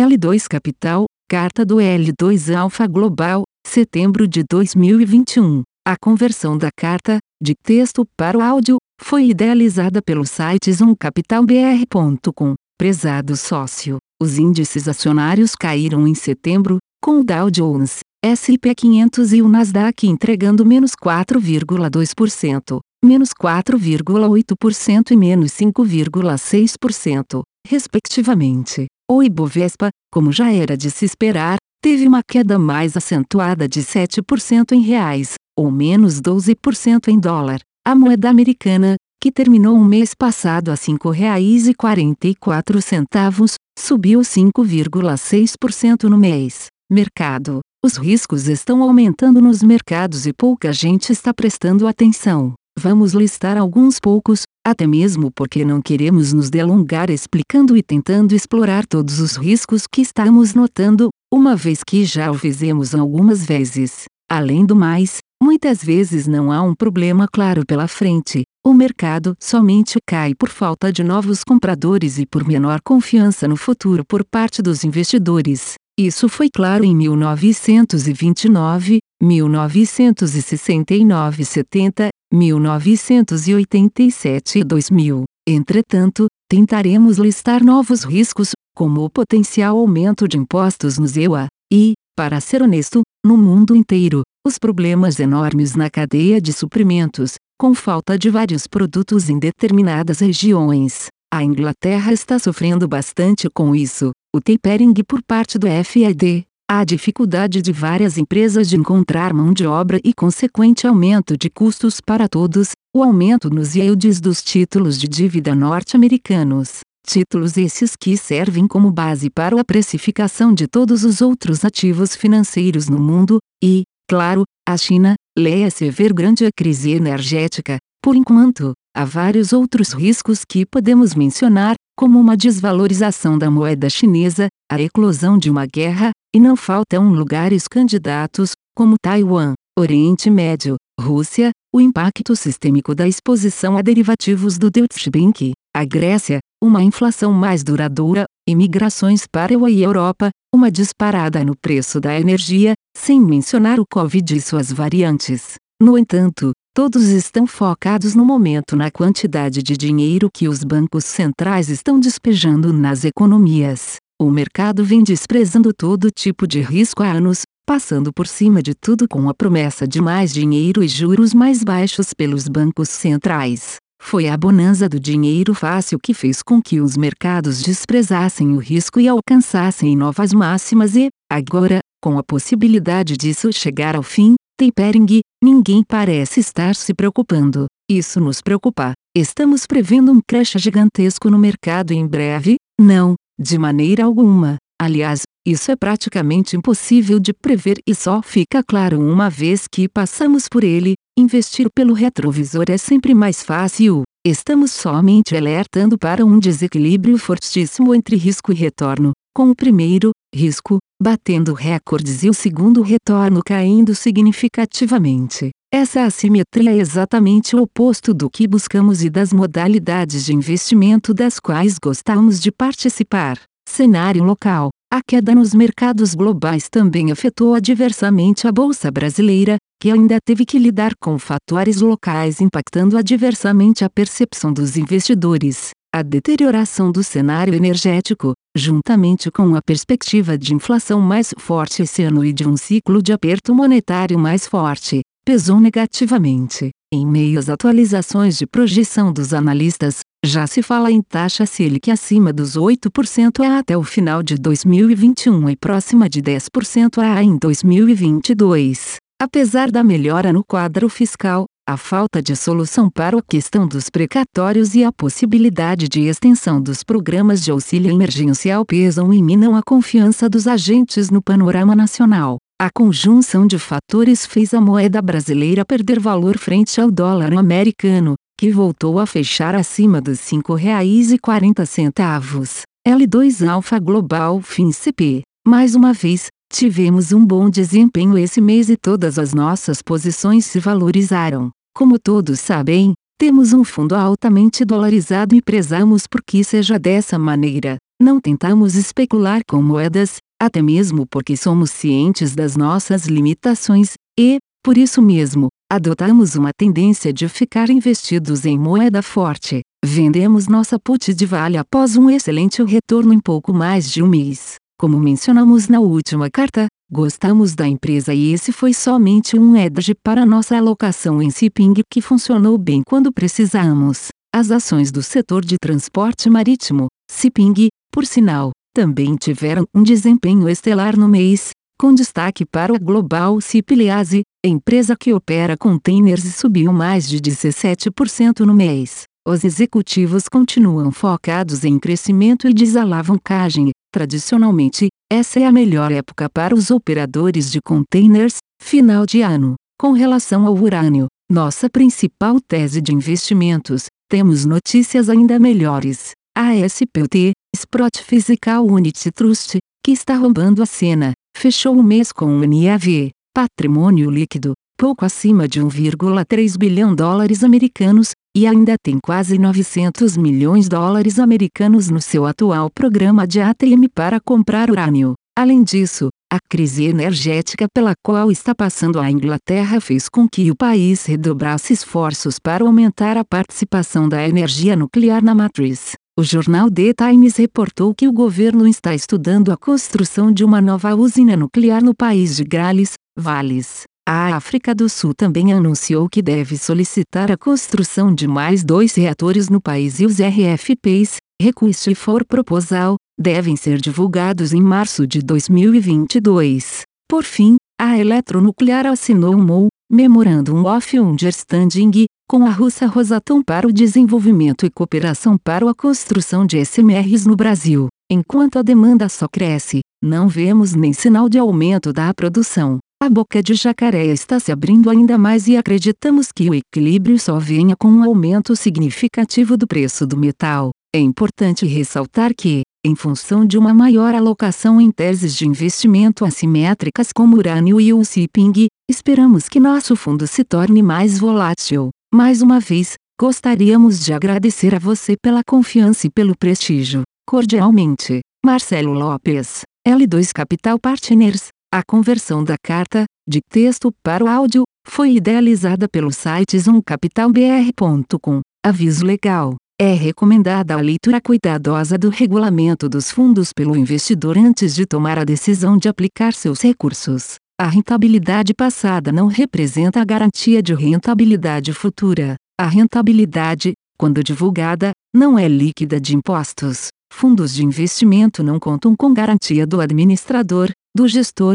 L2 Capital, carta do L2 Alpha Global, setembro de 2021. A conversão da carta, de texto para o áudio, foi idealizada pelo site zoomcapitalbr.com. Prezado sócio, os índices acionários caíram em setembro, com o Dow Jones, S&P 500 e o Nasdaq entregando menos 4,2%, menos 4,8% e menos 5,6%, respectivamente. O Ibovespa, como já era de se esperar, teve uma queda mais acentuada de 7% em reais, ou menos 12% em dólar. A moeda americana, que terminou o mês passado a R$ 5,44, subiu 5,6% no mês. Mercado. Os riscos estão aumentando nos mercados e pouca gente está prestando atenção. Vamos listar alguns poucos, até mesmo porque não queremos nos delongar explicando e tentando explorar todos os riscos que estamos notando, uma vez que já o fizemos algumas vezes. Além do mais, muitas vezes não há um problema claro pela frente, o mercado somente cai por falta de novos compradores e por menor confiança no futuro por parte dos investidores. Isso foi claro em 1929, 1969 70, 1987 e 2000. Entretanto, tentaremos listar novos riscos, como o potencial aumento de impostos nos EUA, e, para ser honesto, no mundo inteiro, os problemas enormes na cadeia de suprimentos, com falta de vários produtos em determinadas regiões. A Inglaterra está sofrendo bastante com isso. O tapering por parte do FED, a dificuldade de várias empresas de encontrar mão de obra e consequente aumento de custos para todos, o aumento nos yields dos títulos de dívida norte-americanos. Títulos esses que servem como base para a precificação de todos os outros ativos financeiros no mundo, e, claro, a China, leia-se grande a crise energética, por enquanto, Há vários outros riscos que podemos mencionar, como uma desvalorização da moeda chinesa, a eclosão de uma guerra, e não faltam lugares candidatos, como Taiwan, Oriente Médio, Rússia, o impacto sistêmico da exposição a derivativos do Deutsche Bank, a Grécia, uma inflação mais duradoura, imigrações para a Europa, uma disparada no preço da energia, sem mencionar o Covid e suas variantes. No entanto, Todos estão focados no momento na quantidade de dinheiro que os bancos centrais estão despejando nas economias. O mercado vem desprezando todo tipo de risco há anos, passando por cima de tudo com a promessa de mais dinheiro e juros mais baixos pelos bancos centrais. Foi a bonança do dinheiro fácil que fez com que os mercados desprezassem o risco e alcançassem novas máximas e, agora, com a possibilidade disso chegar ao fim, tapering, ninguém parece estar se preocupando. Isso nos preocupa. Estamos prevendo um crash gigantesco no mercado em breve? Não, de maneira alguma. Aliás, isso é praticamente impossível de prever e só fica claro uma vez que passamos por ele. Investir pelo retrovisor é sempre mais fácil. Estamos somente alertando para um desequilíbrio fortíssimo entre risco e retorno, com o primeiro, risco, batendo recordes e o segundo retorno caindo significativamente. Essa assimetria é exatamente o oposto do que buscamos e das modalidades de investimento das quais gostamos de participar. Cenário local. A queda nos mercados globais também afetou adversamente a bolsa brasileira, que ainda teve que lidar com fatores locais impactando adversamente a percepção dos investidores. A deterioração do cenário energético, juntamente com a perspectiva de inflação mais forte esse ano e de um ciclo de aperto monetário mais forte, pesou negativamente. Em meio às atualizações de projeção dos analistas, já se fala em taxa Selic acima dos 8% a até o final de 2021 e próxima de 10% a em 2022. Apesar da melhora no quadro fiscal, a falta de solução para a questão dos precatórios e a possibilidade de extensão dos programas de auxílio emergencial pesam e minam a confiança dos agentes no panorama nacional. A conjunção de fatores fez a moeda brasileira perder valor frente ao dólar americano, que voltou a fechar acima dos R$ 5,40. L2 Alfa Global FinCP. Mais uma vez, tivemos um bom desempenho esse mês e todas as nossas posições se valorizaram. Como todos sabem, temos um fundo altamente dolarizado e prezamos por que seja dessa maneira. Não tentamos especular com moedas, até mesmo porque somos cientes das nossas limitações, e, por isso mesmo, adotamos uma tendência de ficar investidos em moeda forte. Vendemos nossa put de vale após um excelente retorno em pouco mais de um mês. Como mencionamos na última carta, gostamos da empresa e esse foi somente um edge para nossa alocação em shipping que funcionou bem quando precisamos. As ações do setor de transporte marítimo, shipping, por sinal, também tiveram um desempenho estelar no mês, com destaque para o Global Ship Lease, empresa que opera containers e subiu mais de 17% no mês. Os executivos continuam focados em crescimento e desalavancagem. Tradicionalmente, essa é a melhor época para os operadores de containers, final de ano. Com relação ao urânio, nossa principal tese de investimentos, temos notícias ainda melhores. A SPUT, Sprott Physical Unit Trust, que está roubando a cena, fechou o mês com um NAV, patrimônio líquido, pouco acima de 1,3 bilhão dólares americanos, e ainda tem quase 900 milhões de dólares americanos no seu atual programa de ATM para comprar urânio. Além disso, a crise energética pela qual está passando a Inglaterra fez com que o país redobrasse esforços para aumentar a participação da energia nuclear na matriz. O jornal The Times reportou que o governo está estudando a construção de uma nova usina nuclear no país de Gales, Vales. A África do Sul também anunciou que deve solicitar a construção de mais dois reatores no país e os RFPs, Request for Proposal, devem ser divulgados em março de 2022. Por fim, a Eletronuclear assinou um MOU, Memorandum of Understanding, com a russa Rosatom para o desenvolvimento e cooperação para a construção de SMRs no Brasil. Enquanto a demanda só cresce, não vemos nem sinal de aumento da produção. A boca de jacaré está se abrindo ainda mais e acreditamos que o equilíbrio só venha com um aumento significativo do preço do metal. É importante ressaltar que, em função de uma maior alocação em teses de investimento assimétricas como urânio e o shipping, esperamos que nosso fundo se torne mais volátil. Mais uma vez, gostaríamos de agradecer a você pela confiança e pelo prestígio. Cordialmente, Marcelo Lopes, L2 Capital Partners. A conversão da carta, de texto para o áudio, foi idealizada pelo site zoomcapitalbr.com. Aviso legal. É recomendada a leitura cuidadosa do regulamento dos fundos pelo investidor antes de tomar a decisão de aplicar seus recursos. A rentabilidade passada não representa a garantia de rentabilidade futura. A rentabilidade, quando divulgada, não é líquida de impostos. Fundos de investimento não contam com garantia do administrador, do gestor,